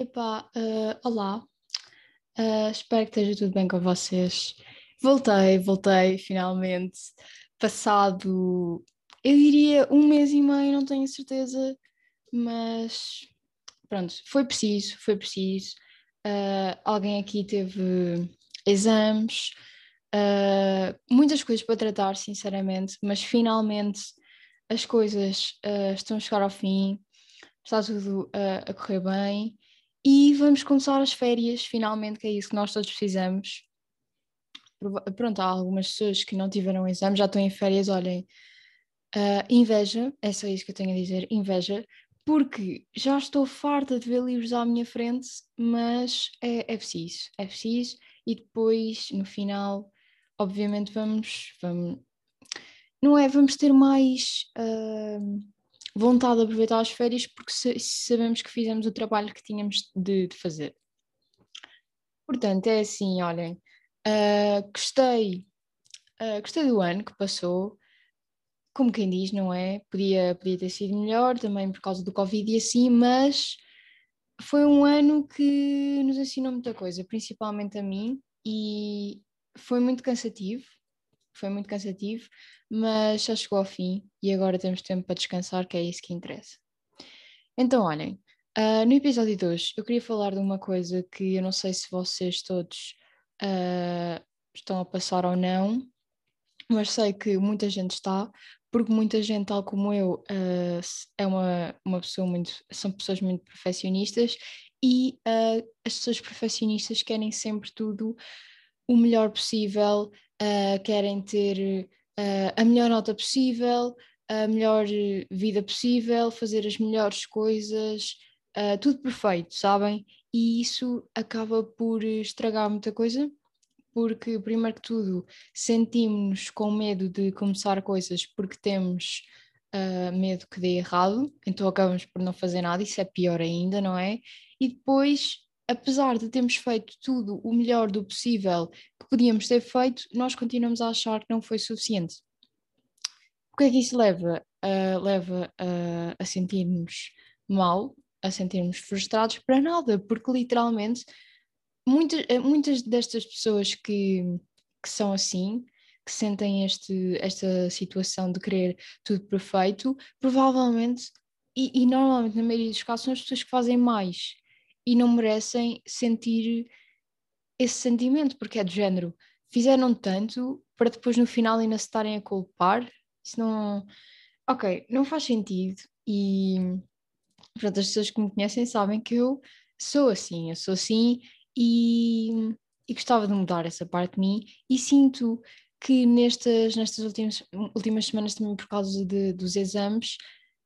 Epá, uh, olá, uh, espero que esteja tudo bem com vocês. Voltei, voltei finalmente, passado, eu diria um mês e meio, não tenho certeza, mas pronto, foi preciso, foi preciso. Uh, alguém aqui teve exames, muitas coisas para tratar, sinceramente, mas finalmente as coisas estão a chegar ao fim, está tudo a correr bem e vamos começar as férias, finalmente, que é isso que nós todos precisamos. Pronto, há algumas pessoas que não tiveram exame, já estão em férias, olhem. Uh, inveja, é só isso que eu tenho a dizer, inveja, porque já estou farta de ver livros à minha frente, mas é, é preciso, é preciso, e depois, no final, obviamente, vamos, vamos não é, vamos ter mais. Uh, vontade de aproveitar as férias porque sabemos que fizemos o trabalho que tínhamos de, de fazer. Portanto, é assim, olhem, uh, gostei, uh, gostei do ano que passou, como quem diz, não é? Podia, podia ter sido melhor também por causa do Covid e assim, mas foi um ano que nos ensinou muita coisa, principalmente a mim, e foi muito cansativo, foi muito cansativo, mas já chegou ao fim e agora temos tempo para descansar, que é isso que interessa. Então, olhem, uh, no episódio de hoje eu queria falar de uma coisa que eu não sei se vocês todos uh, estão a passar ou não, mas sei que muita gente está, porque muita gente, tal como eu, uh, é uma, uma pessoa muito, são pessoas muito perfeccionistas e uh, as pessoas perfeccionistas querem sempre tudo o melhor possível, uh, querem ter uh, a melhor nota possível, a melhor vida possível, fazer as melhores coisas, uh, tudo perfeito, sabem? E isso acaba por estragar muita coisa, porque, primeiro que tudo, sentimos com medo de começar coisas porque temos uh, medo que dê errado, então acabamos por não fazer nada, isso é pior ainda, não é? E depois apesar de termos feito tudo o melhor do possível podíamos ter feito, nós continuamos a achar que não foi suficiente. O que é que isso leva? Uh, leva uh, a sentirmos mal, a sentirmos frustrados para nada, porque literalmente muitas, eh, muitas destas pessoas que, que são assim, que sentem este, esta situação de querer tudo perfeito, provavelmente, e, e normalmente na maioria dos casos, são as pessoas que fazem mais e não merecem sentir esse sentimento, porque é de género. Fizeram tanto para depois no final ainda se estarem a culpar. Isso não. Ok, não faz sentido. E pronto, as pessoas que me conhecem sabem que eu sou assim, eu sou assim e, e gostava de mudar essa parte de mim e sinto que nestas, nestas últimas, últimas semanas também por causa de, dos exames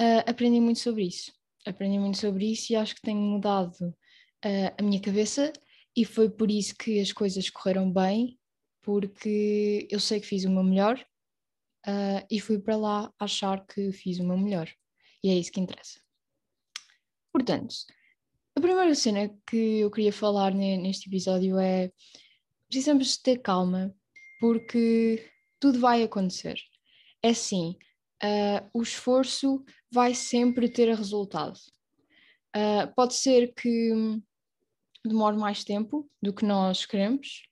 uh, aprendi muito sobre isso. Aprendi muito sobre isso e acho que tenho mudado uh, a minha cabeça e foi por isso que as coisas correram bem, porque eu sei que fiz o meu melhor uh, e fui para lá achar que fiz o meu melhor. E é isso que interessa. Portanto, a primeira cena que eu queria falar neste episódio é precisamos ter calma, porque tudo vai acontecer. É assim, uh, o esforço vai sempre ter resultado. Uh, pode ser que demore mais tempo do que nós queremos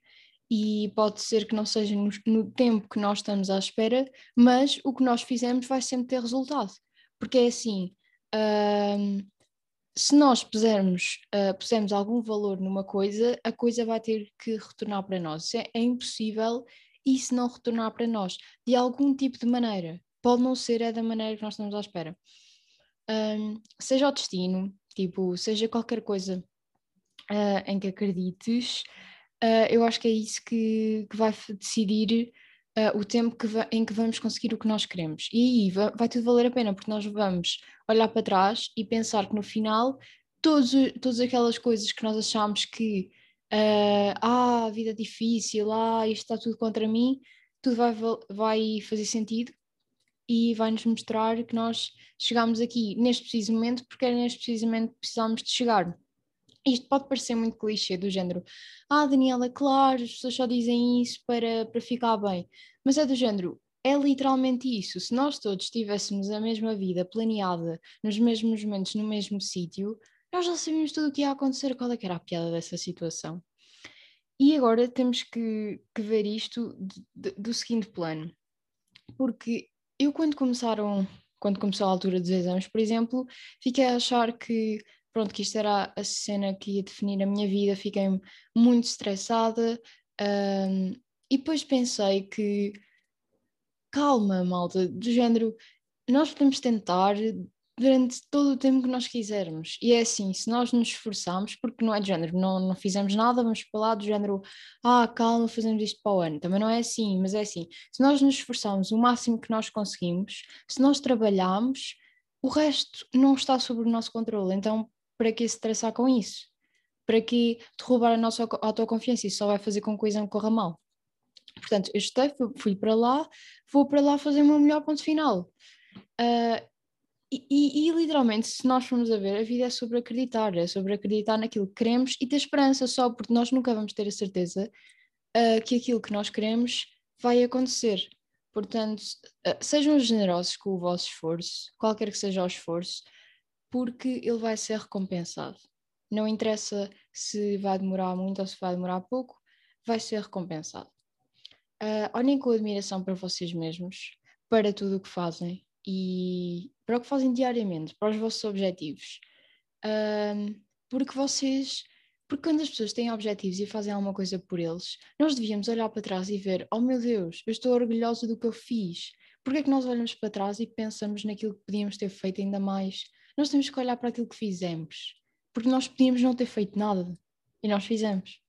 e pode ser que não seja no, no, tempo que nós estamos à espera, mas o que nós fizemos vai sempre ter resultado. Porque é assim, uh, se nós pusermos, uh, pusermos algum valor numa coisa, a coisa vai ter que retornar para nós. É, é impossível isso não retornar para nós, de algum tipo de maneira. Pode não ser, é da maneira que nós estamos à espera. Um, seja o destino, tipo, seja qualquer coisa uh, em que acredites, uh, eu acho que é isso que, que vai decidir uh, o tempo que em que vamos conseguir o que nós queremos. E aí vai, vai, tudo valer a pena, porque nós vamos olhar para trás e pensar que no final todos, todas aquelas coisas que nós achámos que ah, a vida é difícil, ah, isto está tudo contra mim, tudo vai, vai fazer sentido e vai-nos mostrar que nós chegámos aqui neste preciso momento porque era neste preciso momento que precisávamos de chegar. Isto pode parecer muito clichê, do género, ah, Daniela, claro, as pessoas só dizem isso para, para ficar bem, mas é do género, é literalmente isso. Se nós todos tivéssemos a mesma vida planeada, nos mesmos momentos, no mesmo sítio, nós já sabíamos tudo o que ia acontecer, qual é que era a piada dessa situação. E agora temos que, que ver isto de, de, do seguinte plano, porque eu quando começaram, quando começou a altura dos exames, por exemplo, fiquei a achar que pronto, que isto era a cena que ia definir a minha vida, fiquei muito estressada um, e depois pensei que calma, malta, do género, nós podemos tentar durante todo o tempo que nós quisermos. E é assim, se nós nos esforçarmos, porque não é de género, não, não fizemos nada, vamos para lá do género, ah, calma, fazemos isto para o ano. Também não é assim, mas é assim, se nós nos esforçarmos o máximo que nós conseguimos, se nós trabalharmos, o resto não está sob o nosso controle. Então, para que se estressar com isso? Para que derrubar a nossa autoconfiança? Isso só vai fazer com que a coisa me corra mal. Portanto, eu estei, fui para lá, vou para lá fazer o meu melhor ponto final. Uh, e, e, e, literalmente, se nós formos a ver, a vida é sobre acreditar, é sobre acreditar naquilo que queremos e ter esperança só, porque nós nunca vamos ter a certeza uh, que aquilo que nós queremos vai acontecer. Portanto, uh, sejam generosos com o vosso esforço, qualquer que seja o esforço, porque ele vai ser recompensado. Não interessa se vai demorar muito ou se vai demorar pouco, vai ser recompensado. Uh, olhem com admiração para vocês mesmos, para tudo o que fazem e para o que fazem diariamente, para os vossos objetivos. Uh, porque vocês, porque quando as pessoas têm objetivos e fazem alguma coisa por eles, nós devíamos olhar para trás e ver: oh meu Deus, eu estou orgulhosa do que eu fiz. Porque é que nós olhamos para trás e pensamos naquilo que podíamos ter feito ainda mais? Nós temos que olhar para aquilo que fizemos, porque nós podíamos não ter feito nada e nós fizemos.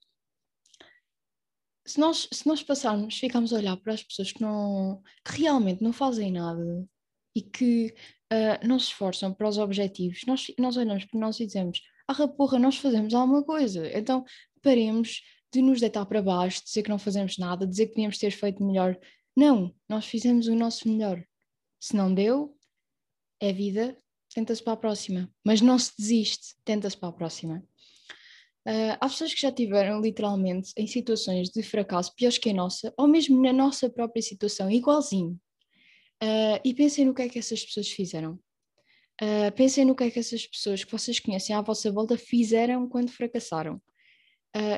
Se nós, se nós passarmos, ficamos a olhar para as pessoas que, não, que realmente não fazem nada e que uh, não se esforçam para os objetivos, nós, nós olhamos para nós e dizemos: Ah, porra, nós fazemos alguma coisa. Então paremos de nos deitar para baixo, dizer que não fazemos nada, dizer que podíamos ter feito melhor. Não, nós fizemos o nosso melhor. Se não deu, é vida, tenta-se para a próxima. Mas não se desiste, tenta-se para a próxima. Uh, há pessoas que já tiveram literalmente em situações de fracasso piores que a nossa, ou mesmo na nossa própria situação, igualzinho. Uh, e pensem no que é que essas pessoas fizeram. Uh, pensem no que é que essas pessoas que vocês conhecem à vossa volta fizeram quando fracassaram.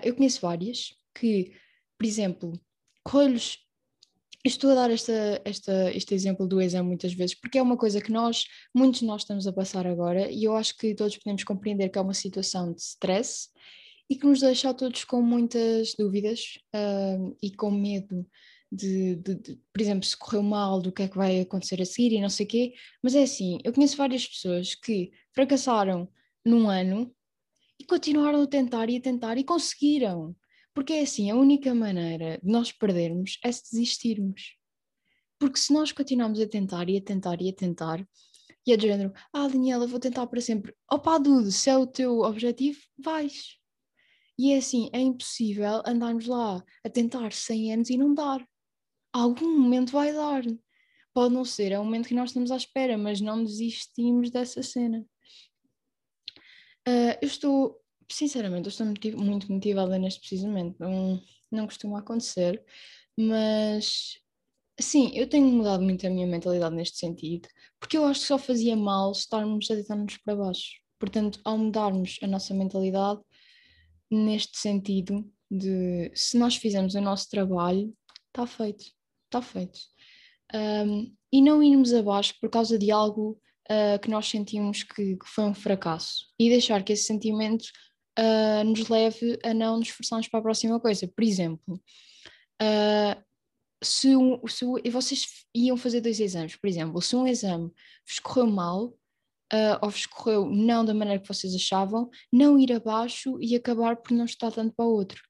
eu conheço várias que, por exemplo, colhos estou a dar esta, esta, este exemplo do exame muitas vezes porque é uma coisa que nós, muitos de nós estamos a passar agora e eu acho que todos podemos compreender que é uma situação de stress e que nos deixa a todos com muitas dúvidas uh, e com medo de, de, de, por exemplo, se correu mal, do que é que vai acontecer a seguir e não sei o quê, mas é assim, eu conheço várias pessoas que fracassaram num ano e continuaram a tentar e a tentar e conseguiram. Porque é assim, a única maneira de nós perdermos é se desistirmos. Porque se nós continuarmos a tentar e a tentar e a tentar, e é de género, ah, Daniela, vou tentar para sempre. Opa, Dudu, se é o teu objetivo, vais. E é assim, é impossível andarmos lá a tentar 100 anos e não dar. Algum momento vai dar. Pode não ser, é o momento que nós estamos à espera, mas não desistimos dessa cena. Uh, eu estou sinceramente, eu estou muito motivada neste precisamente. Não, não costuma acontecer, mas sim, eu tenho mudado muito a minha mentalidade neste sentido, porque eu acho que só fazia mal estarmos a deitar-nos para baixo. Portanto, ao mudarmos a nossa mentalidade neste sentido de se nós fizermos o nosso trabalho, está feito, está feito. Um, e não irmos abaixo por causa de algo uh, que nós sentimos que, que, foi um fracasso e deixar que esse sentimento uh, nos leve a não nos esforçarmos para a próxima coisa. Por exemplo, uh, se, se vocês iam fazer dois exames, por exemplo, se um exame vos correu mal, uh, ou vos correu não da maneira que vocês achavam, não ir abaixo e acabar por não estar tanto para o outro.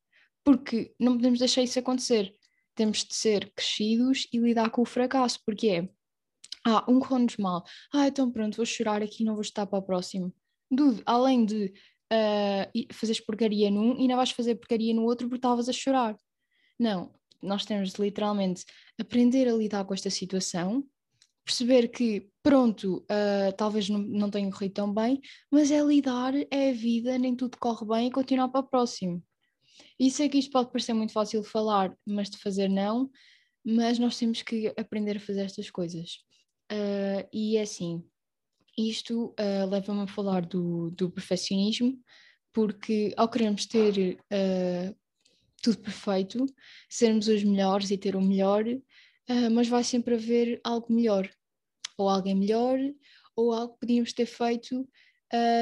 Porque não podemos deixar isso acontecer. Temos de ser crescidos e lidar com o fracasso, porque é, ah, um correu-nos mal, ah, então pronto, vou chorar aqui não vou estar para o próximo. Dude, além de uh, fazeres porcaria num e ainda vais fazer porcaria no outro porque estavas a chorar. Não, nós temos de literalmente aprender a lidar com esta situação, perceber que, pronto, uh, talvez não, não tenha corrido tão bem, mas é lidar, é a vida, nem tudo corre bem e continuar para o próximo. E sei que isto pode parecer muito fácil de falar, mas de fazer não, mas nós temos que aprender a fazer estas coisas. Uh, e é assim, isto uh, leva-me a falar do, do perfeccionismo, porque ao queremos ter uh, tudo perfeito, sermos os melhores e ter o melhor, uh, mas vai sempre haver algo melhor, ou alguém melhor, ou algo que podíamos ter feito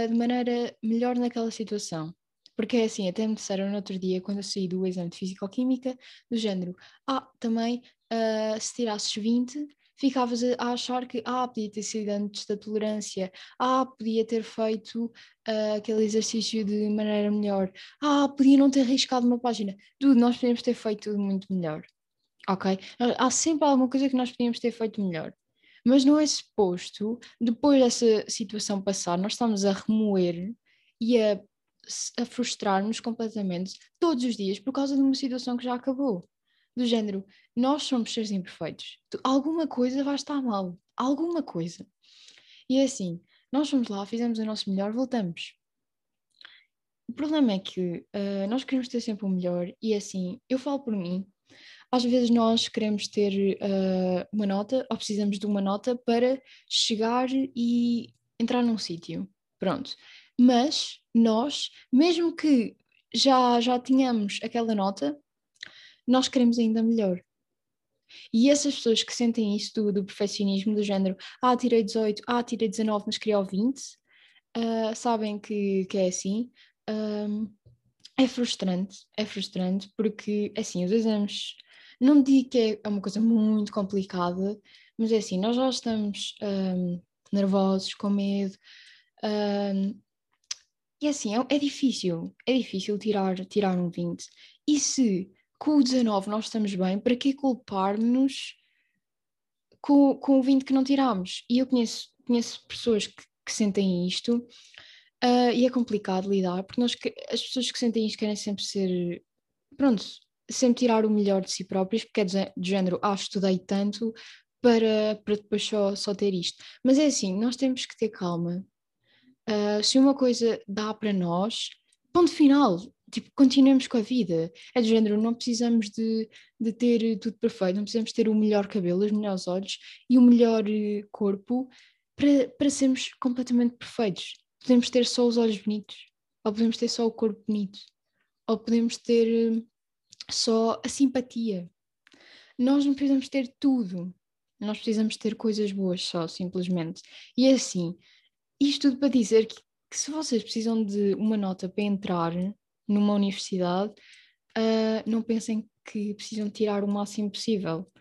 de maneira melhor naquela situação. Porque é assim, até me disseram no outro dia, quando eu saí do exame de Físico-Química, do género, ah, também, se tirasses 20, ficavas a, achar que, ah, podia ter sido antes da tolerância, ah, podia ter feito uh, aquele exercício de maneira melhor, ah, podia não ter arriscado uma página. Tudo, nós podíamos ter feito tudo muito melhor, ok? Há sempre alguma coisa que nós podíamos ter feito melhor. Mas não é suposto, depois dessa situação passar, nós estamos a remoer e a, a frustrar-nos completamente todos os dias por causa de uma situação que já acabou. Do género, nós somos seres imperfeitos. Alguma coisa vai estar mal. Alguma coisa. E é assim, nós fomos lá, fizemos o nosso melhor, voltamos. O problema é que uh, nós queremos ter sempre o melhor e é assim, eu falo por mim, às vezes nós queremos ter uh, uma nota ou precisamos de uma nota para chegar e entrar num sítio. Pronto. Mas nós, mesmo que já, já tínhamos aquela nota, nós queremos ainda melhor. E essas pessoas que sentem isso do, do perfeccionismo, do género, ah, tirei 18, ah, tirei 19, mas queria o 20, uh, sabem que, que é assim. É frustrante, é frustrante, porque, assim, os exames não digo que é uma coisa muito complicada, mas é assim, nós já estamos um, nervosos, com medo, um, e é assim, é, é, difícil, é difícil tirar, tirar um 20. E se com o 19 nós estamos bem, para que culpar-nos com, com o 20 que não tirámos? E eu conheço, conheço pessoas que, que sentem isto, uh, e é complicado lidar, porque nós, as pessoas que sentem isto querem sempre ser, pronto, sempre tirar o melhor de si próprios, porque é de, género, ah, estudei tanto para, para depois só, só ter isto. Mas é assim, nós temos que ter calma. Uh, se uma coisa dá para nós, ponto final, tipo, continuemos com a vida. É de género, não precisamos de, de ter tudo perfeito, não precisamos ter o melhor cabelo, os melhores olhos e o melhor eh, corpo para, para sermos completamente perfeitos. Podemos ter só os olhos bonitos, ou podemos ter só o corpo bonito, ou podemos ter eh, só a simpatia. Nós não precisamos ter tudo. Nós precisamos ter coisas boas só, simplesmente. E é assim, isto tudo para dizer que, que se vocês precisam de uma nota para entrar numa universidade, uh, não pensem que precisam tirar o máximo possível.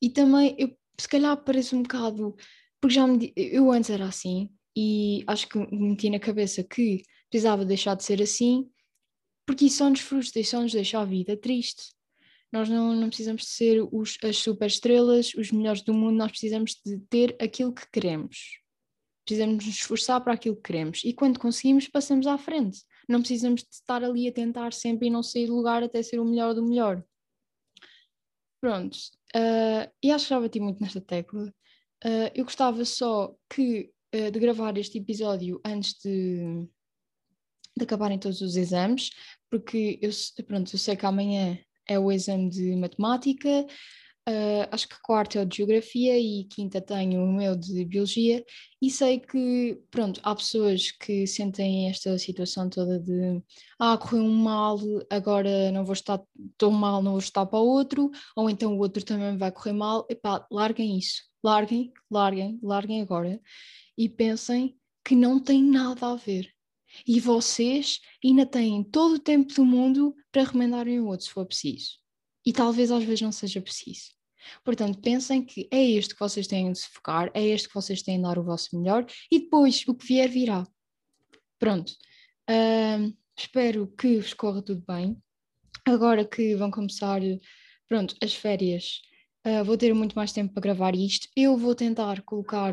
E também, eu, se calhar parece um bocado, porque já me, eu antes era assim, e acho que me meti na cabeça que precisava deixar de ser assim, porque isso só nos frustra e só nos deixa a vida triste. Nós não, não precisamos de ser os, as super estrelas, os melhores do mundo, nós precisamos de ter aquilo que queremos. Precisamos nos esforçar para aquilo que queremos e quando conseguimos, passamos à frente. Não precisamos de estar ali a tentar sempre e não sair do lugar até ser o melhor do melhor. Pronto, uh, e acho que já bati muito nesta tecla. Uh, eu gostava só que, uh, de gravar este episódio antes de, de acabarem todos os exames, porque eu, pronto, eu sei que amanhã é o exame de matemática, uh, acho que quarto é o de geografia e quinta tenho o meu de biologia, e sei que, pronto, há pessoas que sentem esta situação toda de ah, correu um mal, agora não vou estar tão mal, não vou estar para o outro, ou então o outro também vai correr mal, epá, larguem isso, larguem, larguem, larguem agora e pensem que não tem nada a ver e vocês ainda têm todo o tempo do mundo para remendarem o outro se for preciso. E talvez às vezes não seja preciso. Portanto, pensem que é este que vocês têm de se focar, é este que vocês têm de dar o vosso melhor e depois o que vier virá. Pronto. Uh, espero que vos corra tudo bem. Agora que vão começar, pronto, as férias, uh, vou ter muito mais tempo para gravar isto. Eu vou tentar colocar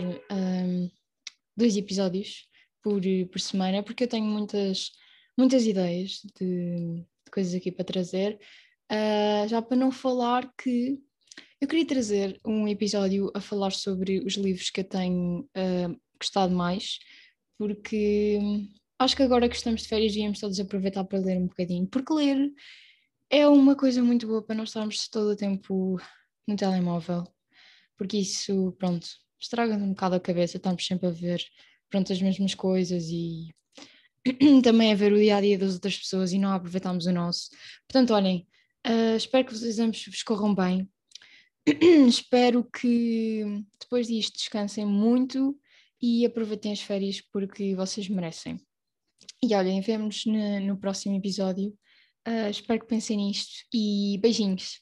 dois episódios por, por semana, porque eu tenho muitas, muitas ideias de, de coisas aqui para trazer. Uh, já para não falar que eu queria trazer um episódio a falar sobre os livros que eu tenho uh, gostado mais, porque acho que agora que estamos de férias íamos todos aproveitar para ler um bocadinho, porque ler é uma coisa muito boa para não estarmos todo o tempo no telemóvel, porque isso, pronto, estraga um bocado a cabeça, estamos sempre a ver pronto, as mesmas coisas e também a ver o dia a dia das outras pessoas e não aproveitamos o nosso. Portanto, olhem, uh, espero que os exames vos corram bem. espero que depois disto descansem muito e aproveitem as férias porque vocês merecem. E olhem, vemos no, no próximo episódio. Uh, espero que pensem nisto e beijinhos.